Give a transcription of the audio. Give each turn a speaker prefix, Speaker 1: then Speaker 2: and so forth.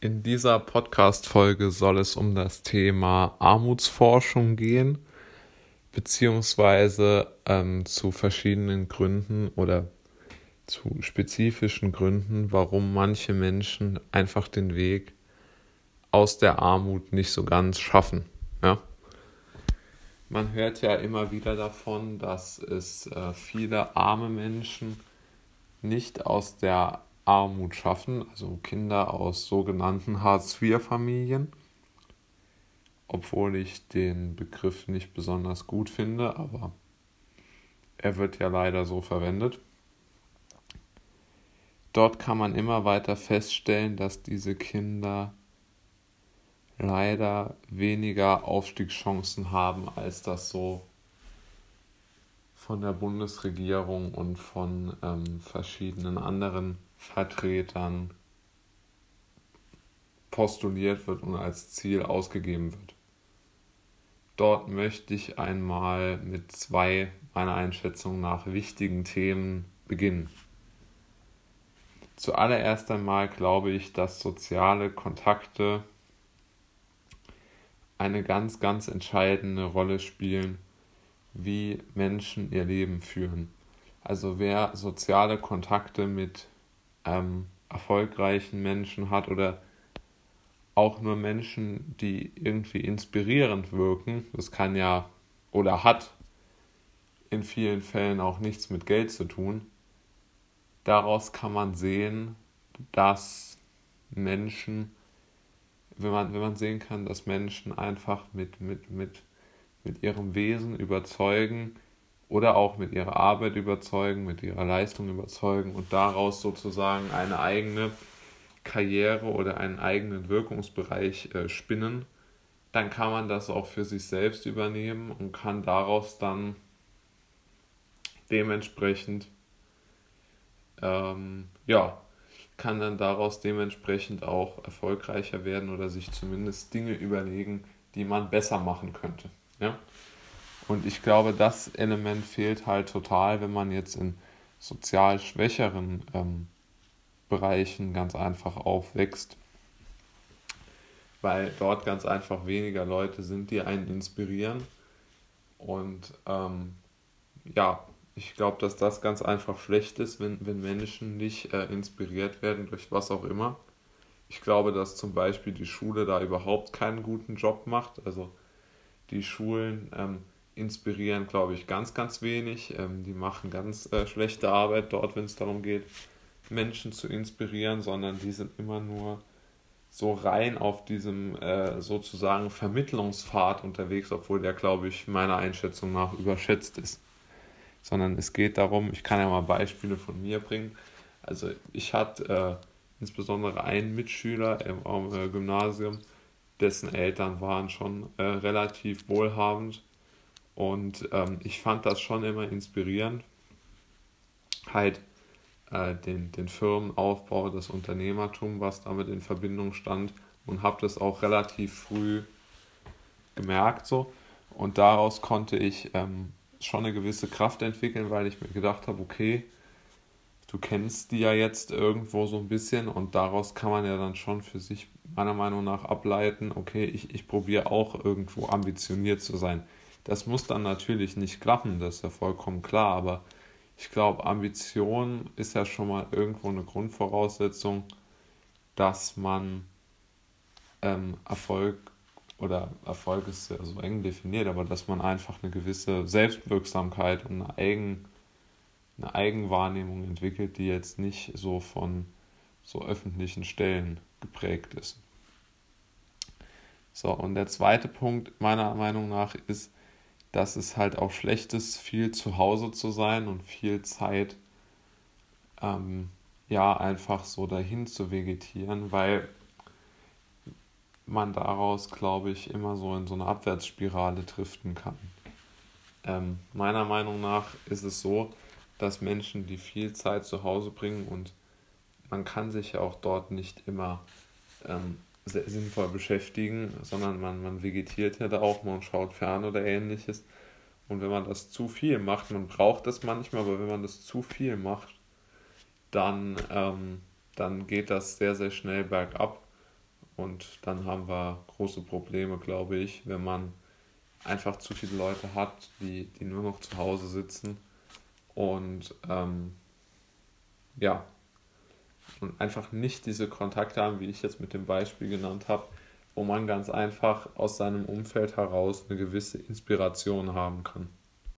Speaker 1: In dieser Podcast-Folge soll es um das Thema Armutsforschung gehen, beziehungsweise ähm, zu verschiedenen Gründen oder zu spezifischen Gründen, warum manche Menschen einfach den Weg aus der Armut nicht so ganz schaffen. Ja? Man hört ja immer wieder davon, dass es äh, viele arme Menschen nicht aus der Armut schaffen, also Kinder aus sogenannten Hartz-IV-Familien, obwohl ich den Begriff nicht besonders gut finde, aber er wird ja leider so verwendet. Dort kann man immer weiter feststellen, dass diese Kinder leider weniger Aufstiegschancen haben, als das so von der Bundesregierung und von ähm, verschiedenen anderen Vertretern postuliert wird und als Ziel ausgegeben wird. Dort möchte ich einmal mit zwei meiner Einschätzung nach wichtigen Themen beginnen. Zuallererst einmal glaube ich, dass soziale Kontakte eine ganz, ganz entscheidende Rolle spielen wie Menschen ihr Leben führen. Also wer soziale Kontakte mit ähm, erfolgreichen Menschen hat oder auch nur Menschen, die irgendwie inspirierend wirken, das kann ja oder hat in vielen Fällen auch nichts mit Geld zu tun. Daraus kann man sehen, dass Menschen, wenn man, wenn man sehen kann, dass Menschen einfach mit, mit, mit mit ihrem Wesen überzeugen oder auch mit ihrer Arbeit überzeugen, mit ihrer Leistung überzeugen und daraus sozusagen eine eigene Karriere oder einen eigenen Wirkungsbereich äh, spinnen, dann kann man das auch für sich selbst übernehmen und kann daraus dann dementsprechend ähm, ja kann dann daraus dementsprechend auch erfolgreicher werden oder sich zumindest Dinge überlegen, die man besser machen könnte. Ja? Und ich glaube, das Element fehlt halt total, wenn man jetzt in sozial schwächeren ähm, Bereichen ganz einfach aufwächst, weil dort ganz einfach weniger Leute sind, die einen inspirieren. Und ähm, ja, ich glaube, dass das ganz einfach schlecht ist, wenn, wenn Menschen nicht äh, inspiriert werden durch was auch immer. Ich glaube, dass zum Beispiel die Schule da überhaupt keinen guten Job macht. Also die Schulen ähm, inspirieren, glaube ich, ganz, ganz wenig. Ähm, die machen ganz äh, schlechte Arbeit dort, wenn es darum geht, Menschen zu inspirieren, sondern die sind immer nur so rein auf diesem äh, sozusagen Vermittlungspfad unterwegs, obwohl der, glaube ich, meiner Einschätzung nach überschätzt ist. Sondern es geht darum, ich kann ja mal Beispiele von mir bringen. Also ich hatte äh, insbesondere einen Mitschüler im, im äh, Gymnasium, dessen Eltern waren schon äh, relativ wohlhabend. Und ähm, ich fand das schon immer inspirierend, halt äh, den, den Firmenaufbau, das Unternehmertum, was damit in Verbindung stand und habe das auch relativ früh gemerkt so. Und daraus konnte ich ähm, schon eine gewisse Kraft entwickeln, weil ich mir gedacht habe, okay, du kennst die ja jetzt irgendwo so ein bisschen und daraus kann man ja dann schon für sich meiner Meinung nach ableiten, okay, ich, ich probiere auch irgendwo ambitioniert zu sein. Das muss dann natürlich nicht klappen, das ist ja vollkommen klar, aber ich glaube, Ambition ist ja schon mal irgendwo eine Grundvoraussetzung, dass man ähm, Erfolg oder Erfolg ist ja so eng definiert, aber dass man einfach eine gewisse Selbstwirksamkeit und eine, Eigen, eine Eigenwahrnehmung entwickelt, die jetzt nicht so von so öffentlichen Stellen geprägt ist. So, und der zweite Punkt meiner Meinung nach ist, dass es halt auch schlecht ist, viel zu Hause zu sein und viel Zeit ähm, ja einfach so dahin zu vegetieren, weil man daraus, glaube ich, immer so in so eine Abwärtsspirale driften kann. Ähm, meiner Meinung nach ist es so, dass Menschen, die viel Zeit zu Hause bringen und man kann sich ja auch dort nicht immer ähm, sinnvoll beschäftigen, sondern man, man vegetiert ja da auch, man schaut fern oder ähnliches. Und wenn man das zu viel macht, man braucht das manchmal, aber wenn man das zu viel macht, dann, ähm, dann geht das sehr, sehr schnell bergab. Und dann haben wir große Probleme, glaube ich, wenn man einfach zu viele Leute hat, die, die nur noch zu Hause sitzen und ähm, ja, und einfach nicht diese Kontakte haben, wie ich jetzt mit dem Beispiel genannt habe, wo man ganz einfach aus seinem Umfeld heraus eine gewisse Inspiration haben kann.